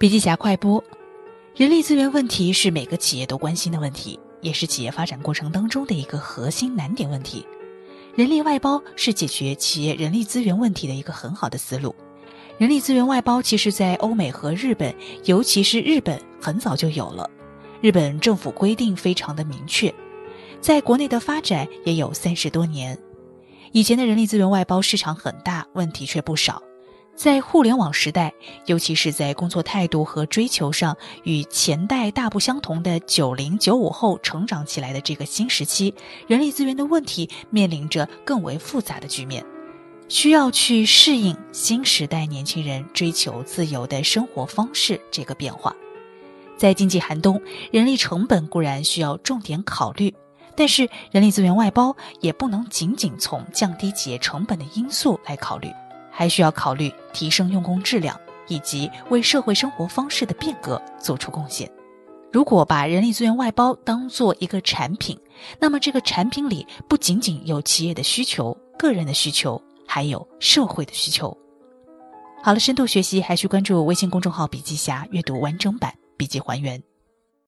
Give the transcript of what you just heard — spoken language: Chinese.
笔记侠快播：人力资源问题是每个企业都关心的问题，也是企业发展过程当中的一个核心难点问题。人力外包是解决企业人力资源问题的一个很好的思路。人力资源外包其实，在欧美和日本，尤其是日本，很早就有了。日本政府规定非常的明确，在国内的发展也有三十多年。以前的人力资源外包市场很大，问题却不少。在互联网时代，尤其是在工作态度和追求上与前代大不相同的九零九五后成长起来的这个新时期，人力资源的问题面临着更为复杂的局面，需要去适应新时代年轻人追求自由的生活方式这个变化。在经济寒冬，人力成本固然需要重点考虑，但是人力资源外包也不能仅仅从降低企业成本的因素来考虑。还需要考虑提升用工质量，以及为社会生活方式的变革做出贡献。如果把人力资源外包当做一个产品，那么这个产品里不仅仅有企业的需求、个人的需求，还有社会的需求。好了，深度学习还需关注微信公众号“笔记侠”，阅读完整版笔记还原。